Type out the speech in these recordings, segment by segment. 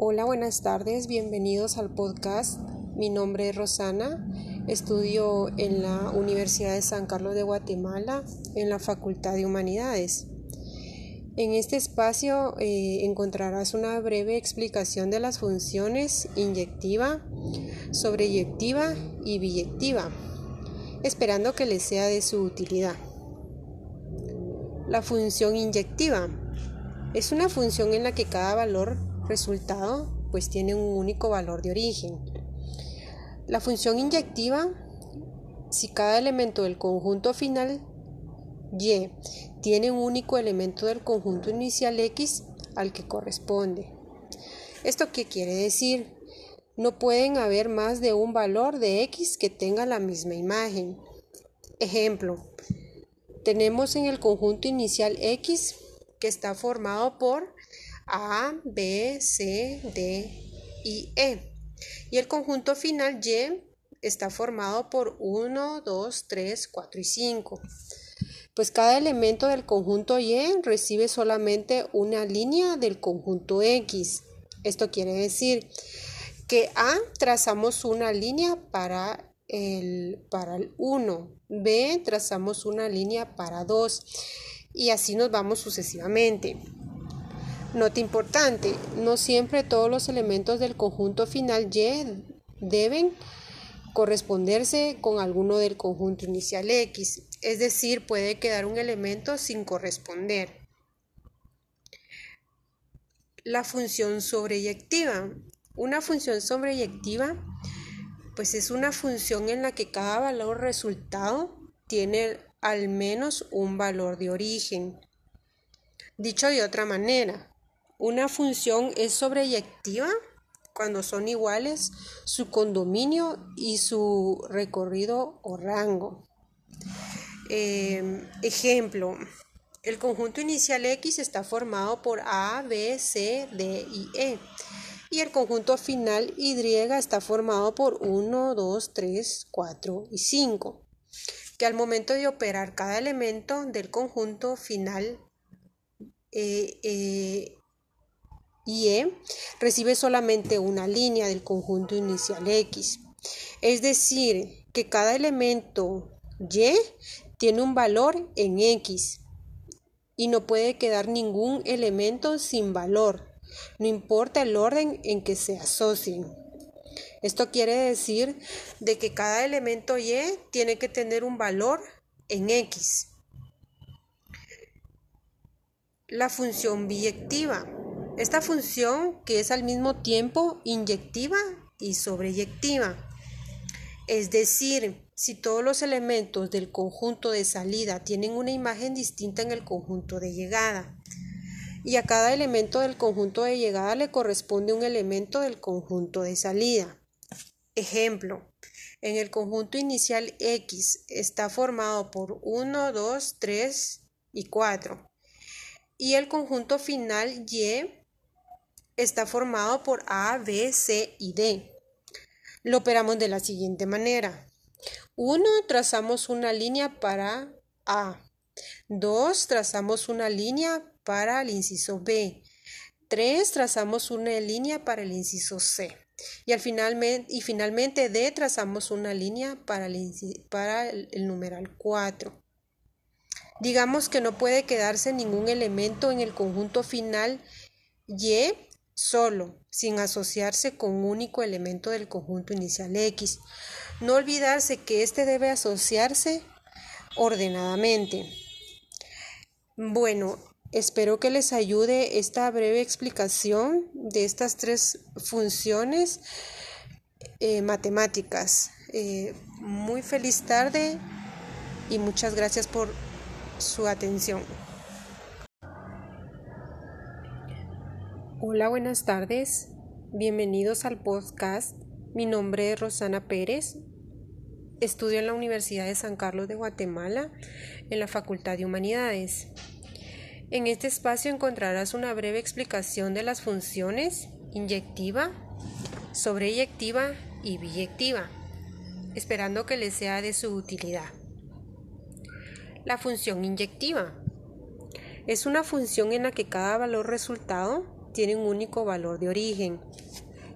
Hola, buenas tardes, bienvenidos al podcast. Mi nombre es Rosana, estudio en la Universidad de San Carlos de Guatemala en la Facultad de Humanidades. En este espacio eh, encontrarás una breve explicación de las funciones inyectiva, sobreyectiva y biyectiva, esperando que les sea de su utilidad. La función inyectiva es una función en la que cada valor resultado pues tiene un único valor de origen. La función inyectiva, si cada elemento del conjunto final y tiene un único elemento del conjunto inicial X al que corresponde. ¿Esto qué quiere decir? No pueden haber más de un valor de X que tenga la misma imagen. Ejemplo, tenemos en el conjunto inicial X que está formado por A, B, C, D y E. Y el conjunto final Y está formado por 1, 2, 3, 4 y 5. Pues cada elemento del conjunto Y recibe solamente una línea del conjunto X. Esto quiere decir que A trazamos una línea para el, para el 1, B trazamos una línea para 2 y así nos vamos sucesivamente. Nota importante, no siempre todos los elementos del conjunto final Y deben corresponderse con alguno del conjunto inicial X, es decir, puede quedar un elemento sin corresponder. La función sobreyectiva. Una función sobreyectiva pues es una función en la que cada valor resultado tiene al menos un valor de origen. Dicho de otra manera, una función es sobreyectiva cuando son iguales su condominio y su recorrido o rango. Em, ejemplo, el conjunto inicial X está formado por A, B, C, D y E. Y el conjunto final Y está formado por 1, 2, 3, 4 y 5 que al momento de operar cada elemento del conjunto final eh, eh, e recibe solamente una línea del conjunto inicial X. Es decir, que cada elemento Y tiene un valor en X y no puede quedar ningún elemento sin valor, no importa el orden en que se asocien. Esto quiere decir de que cada elemento Y tiene que tener un valor en X. La función biyectiva. Esta función que es al mismo tiempo inyectiva y sobreyectiva. Es decir, si todos los elementos del conjunto de salida tienen una imagen distinta en el conjunto de llegada y a cada elemento del conjunto de llegada le corresponde un elemento del conjunto de salida. Ejemplo, en el conjunto inicial X está formado por 1, 2, 3 y 4. Y el conjunto final Y está formado por A, B, C y D. Lo operamos de la siguiente manera. 1. Trazamos una línea para A. 2. Trazamos una línea para el inciso B. 3. Trazamos una línea para el inciso C. Y, y finalmente D trazamos una línea para el, para el numeral 4. Digamos que no puede quedarse ningún elemento en el conjunto final Y solo, sin asociarse con un único elemento del conjunto inicial X. No olvidarse que éste debe asociarse ordenadamente. Bueno, Espero que les ayude esta breve explicación de estas tres funciones eh, matemáticas. Eh, muy feliz tarde y muchas gracias por su atención. Hola, buenas tardes. Bienvenidos al podcast. Mi nombre es Rosana Pérez. Estudio en la Universidad de San Carlos de Guatemala en la Facultad de Humanidades. En este espacio encontrarás una breve explicación de las funciones inyectiva, sobreyectiva y biyectiva, esperando que les sea de su utilidad. La función inyectiva es una función en la que cada valor resultado tienen un único valor de origen.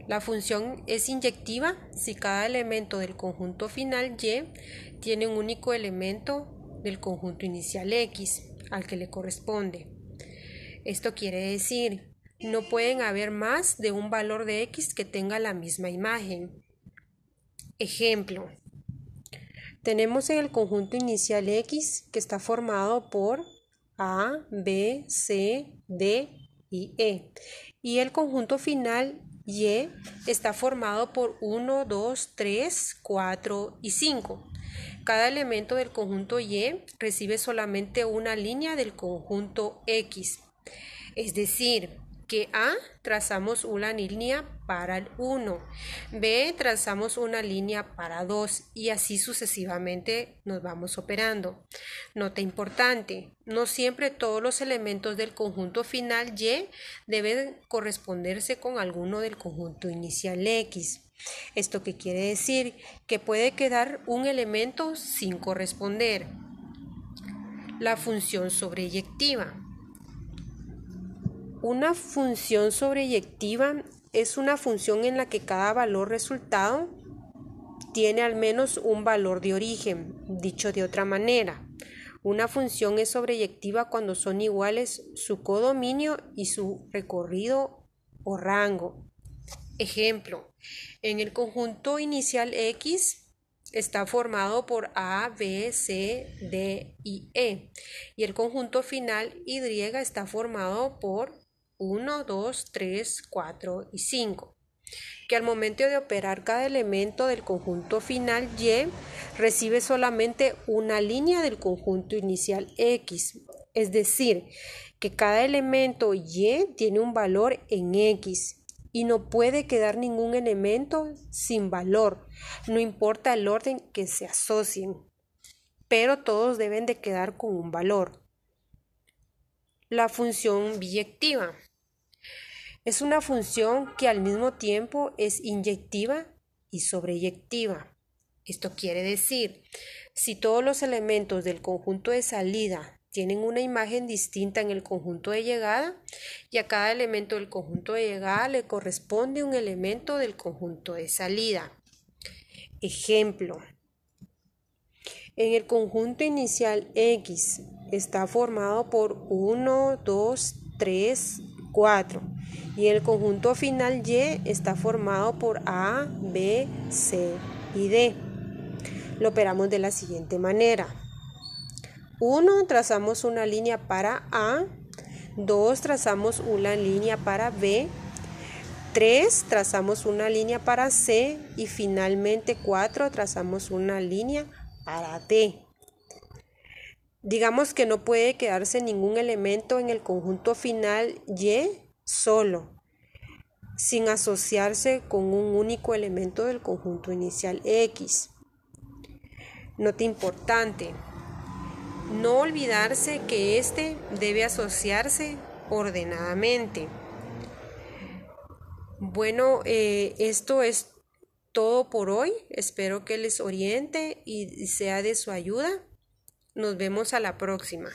La función es inyectiva si cada elemento del conjunto final Y tiene un único elemento del conjunto inicial X al que le corresponde. Esto quiere decir, no pueden haber más de un valor de X que tenga la misma imagen. Ejemplo. Tenemos en el conjunto inicial X que está formado por A, B, C, D y E. Y el conjunto final Y está formado por 1, 2, 3, 4 y 5. Cada elemento del conjunto Y recibe solamente una línea del conjunto X. Es decir, que A trazamos una línea para el 1, B trazamos una línea para 2 y así sucesivamente nos vamos operando. Nota importante, no siempre todos los elementos del conjunto final Y deben corresponderse con alguno del conjunto inicial X. ¿Esto qué quiere decir? Que puede quedar un elemento sin corresponder. La función sobreyectiva. Una función sobreyectiva es una función en la que cada valor resultado tiene al menos un valor de origen. Dicho de otra manera, una función es sobreyectiva cuando son iguales su codominio y su recorrido o rango. Ejemplo, en el conjunto inicial X está formado por A, B, C, D y E y el conjunto final Y está formado por 1, 2, 3, 4 y 5, que al momento de operar cada elemento del conjunto final Y recibe solamente una línea del conjunto inicial X, es decir, que cada elemento Y tiene un valor en X y no puede quedar ningún elemento sin valor, no importa el orden que se asocien, pero todos deben de quedar con un valor. La función biyectiva. Es una función que al mismo tiempo es inyectiva y sobreyectiva. Esto quiere decir, si todos los elementos del conjunto de salida tienen una imagen distinta en el conjunto de llegada y a cada elemento del conjunto de llegada le corresponde un elemento del conjunto de salida. Ejemplo. En el conjunto inicial X está formado por 1, 2, 3, 4 y el conjunto final Y está formado por A, B, C y D. Lo operamos de la siguiente manera. 1. Trazamos una línea para A. 2. Trazamos una línea para B. 3. Trazamos una línea para C. Y finalmente 4. Trazamos una línea para D. Digamos que no puede quedarse ningún elemento en el conjunto final Y solo, sin asociarse con un único elemento del conjunto inicial X. Nota importante, no olvidarse que éste debe asociarse ordenadamente. Bueno, eh, esto es todo por hoy. Espero que les oriente y sea de su ayuda. Nos vemos a la próxima.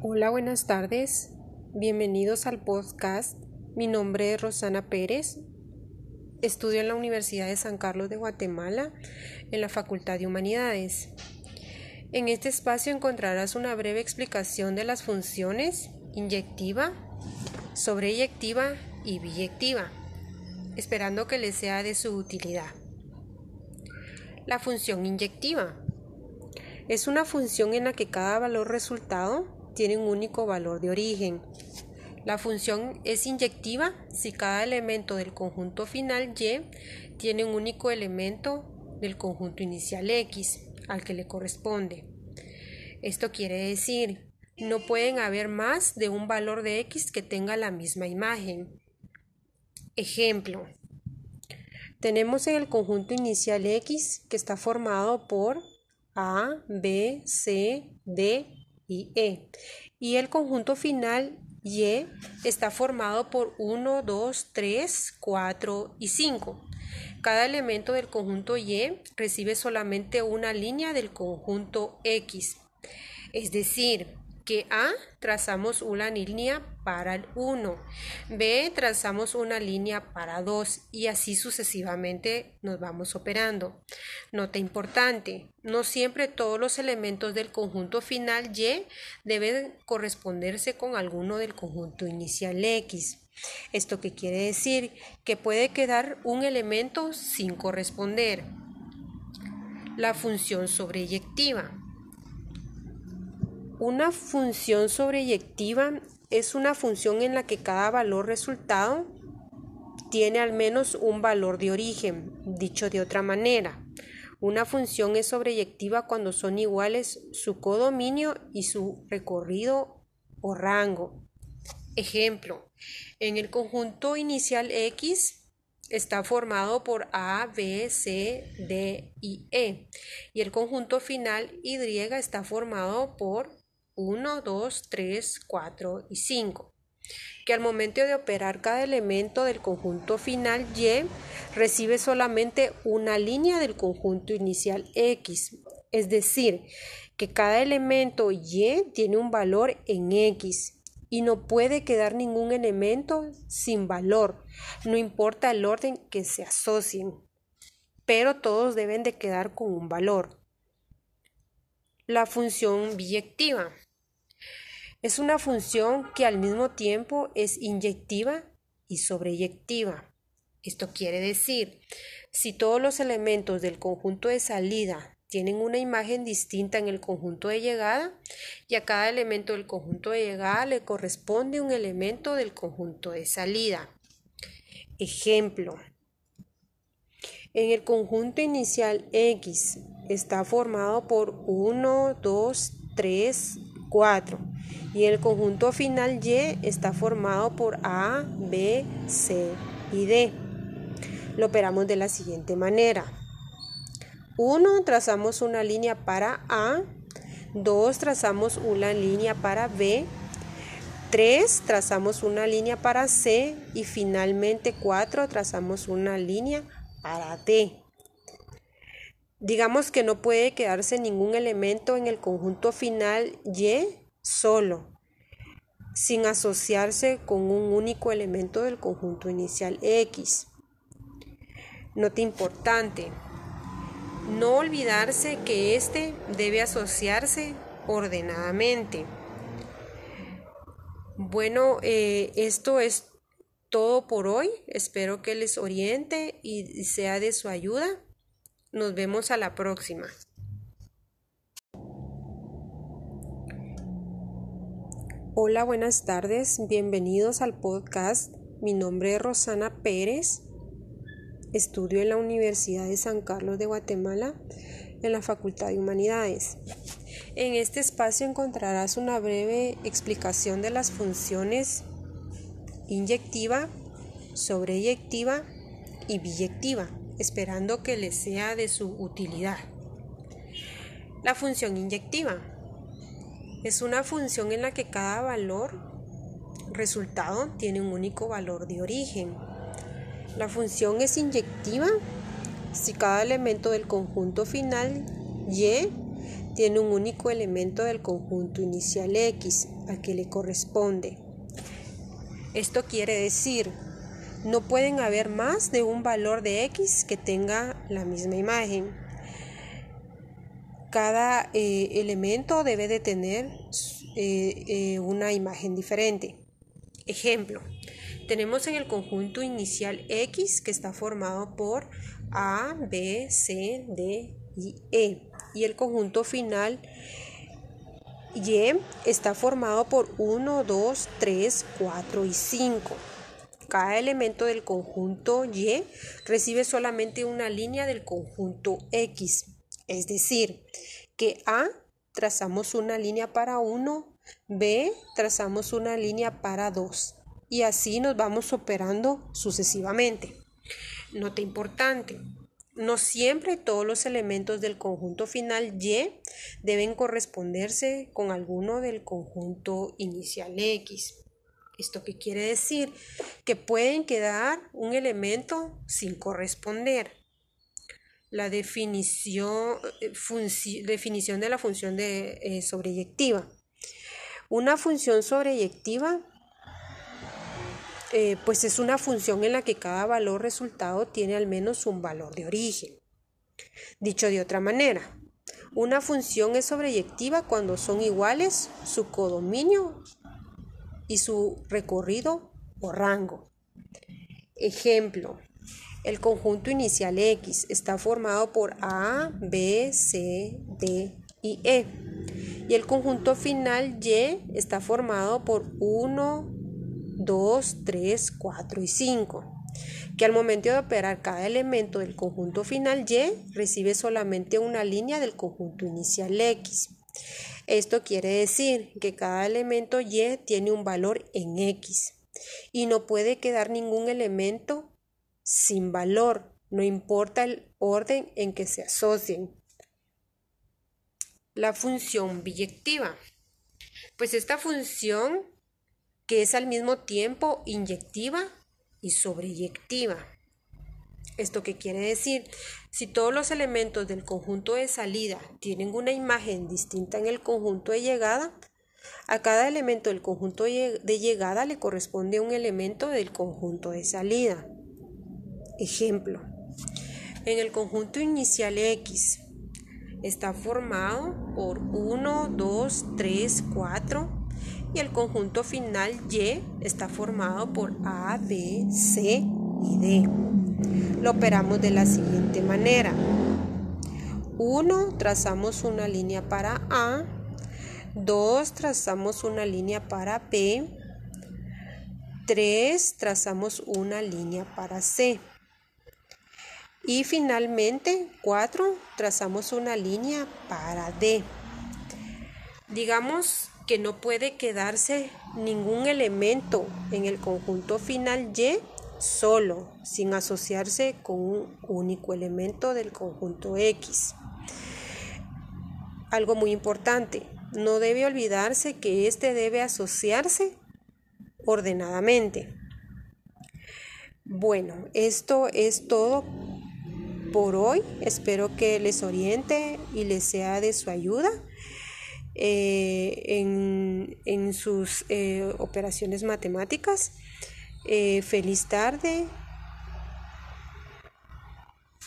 Hola, buenas tardes. Bienvenidos al podcast. Mi nombre es Rosana Pérez. Estudio en la Universidad de San Carlos de Guatemala en la Facultad de Humanidades. En este espacio encontrarás una breve explicación de las funciones inyectiva, sobreyectiva y biyectiva, esperando que les sea de su utilidad. La función inyectiva es una función en la que cada valor resultado tiene un único valor de origen. La función es inyectiva si cada elemento del conjunto final Y tiene un único elemento del conjunto inicial X al que le corresponde. Esto quiere decir, no pueden haber más de un valor de X que tenga la misma imagen. Ejemplo. Tenemos en el conjunto inicial X que está formado por A, B, C, D y E. Y el conjunto final Y está formado por 1, 2, 3, 4 y 5. Cada elemento del conjunto Y recibe solamente una línea del conjunto X. Es decir, que A trazamos una línea para el 1, B trazamos una línea para 2 y así sucesivamente nos vamos operando. Nota importante, no siempre todos los elementos del conjunto final Y deben corresponderse con alguno del conjunto inicial X. ¿Esto qué quiere decir? Que puede quedar un elemento sin corresponder. La función sobreyectiva. Una función sobreyectiva es una función en la que cada valor resultado tiene al menos un valor de origen. Dicho de otra manera, una función es sobreyectiva cuando son iguales su codominio y su recorrido o rango. Ejemplo, en el conjunto inicial X está formado por A, B, C, D y E y el conjunto final Y está formado por 1, 2, 3, 4 y 5, que al momento de operar cada elemento del conjunto final Y recibe solamente una línea del conjunto inicial X, es decir, que cada elemento Y tiene un valor en X y no puede quedar ningún elemento sin valor, no importa el orden que se asocien, pero todos deben de quedar con un valor. La función biyectiva. Es una función que al mismo tiempo es inyectiva y sobreyectiva. Esto quiere decir, si todos los elementos del conjunto de salida tienen una imagen distinta en el conjunto de llegada y a cada elemento del conjunto de llegada le corresponde un elemento del conjunto de salida. Ejemplo. En el conjunto inicial X está formado por 1, 2, 3, 4 y el conjunto final Y está formado por A, B, C y D. Lo operamos de la siguiente manera. 1. Trazamos una línea para A. 2. Trazamos una línea para B. 3. Trazamos una línea para C. Y finalmente 4. Trazamos una línea para D. Digamos que no puede quedarse ningún elemento en el conjunto final Y solo, sin asociarse con un único elemento del conjunto inicial X. Nota importante, no olvidarse que éste debe asociarse ordenadamente. Bueno, eh, esto es todo por hoy. Espero que les oriente y sea de su ayuda. Nos vemos a la próxima. Hola, buenas tardes. Bienvenidos al podcast. Mi nombre es Rosana Pérez. Estudio en la Universidad de San Carlos de Guatemala en la Facultad de Humanidades. En este espacio encontrarás una breve explicación de las funciones inyectiva, sobreyectiva y biyectiva esperando que les sea de su utilidad. La función inyectiva es una función en la que cada valor resultado tiene un único valor de origen. La función es inyectiva si cada elemento del conjunto final Y tiene un único elemento del conjunto inicial X al que le corresponde. Esto quiere decir no pueden haber más de un valor de X que tenga la misma imagen. Cada eh, elemento debe de tener eh, eh, una imagen diferente. Ejemplo, tenemos en el conjunto inicial X que está formado por A, B, C, D y E. Y el conjunto final Y está formado por 1, 2, 3, 4 y 5. Cada elemento del conjunto Y recibe solamente una línea del conjunto X, es decir, que A trazamos una línea para 1, B trazamos una línea para 2 y así nos vamos operando sucesivamente. Nota importante. No siempre todos los elementos del conjunto final Y deben corresponderse con alguno del conjunto inicial X. ¿Esto qué quiere decir? Que pueden quedar un elemento sin corresponder. La definición, eh, definición de la función de, eh, sobreyectiva. Una función sobreyectiva eh, pues es una función en la que cada valor resultado tiene al menos un valor de origen. Dicho de otra manera, una función es sobreyectiva cuando son iguales su codominio y su recorrido o rango. Ejemplo, el conjunto inicial X está formado por A, B, C, D y E. Y el conjunto final Y está formado por 1, 2, 3, 4 y 5 que al momento de operar cada elemento del conjunto final Y recibe solamente una línea del conjunto inicial X. Esto quiere decir que cada elemento Y tiene un valor en X y no puede quedar ningún elemento sin valor, no importa el orden en que se asocien. La función biyectiva. Pues esta función que es al mismo tiempo inyectiva y sobreyectiva. ¿Esto qué quiere decir? Si todos los elementos del conjunto de salida tienen una imagen distinta en el conjunto de llegada, a cada elemento del conjunto de llegada le corresponde un elemento del conjunto de salida. Ejemplo, en el conjunto inicial X está formado por 1, 2, 3, 4 y el conjunto final Y está formado por A, B, C y D. Lo operamos de la siguiente manera. 1. Trazamos una línea para A. 2. Trazamos una línea para B. 3. Trazamos una línea para C. Y finalmente, 4. Trazamos una línea para D. Digamos que no puede quedarse ningún elemento en el conjunto final Y solo, sin asociarse con un único elemento del conjunto X. Algo muy importante, no debe olvidarse que éste debe asociarse ordenadamente. Bueno, esto es todo por hoy. Espero que les oriente y les sea de su ayuda. Eh, en, sus eh, operaciones matemáticas. Eh, feliz tarde.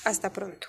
Hasta pronto.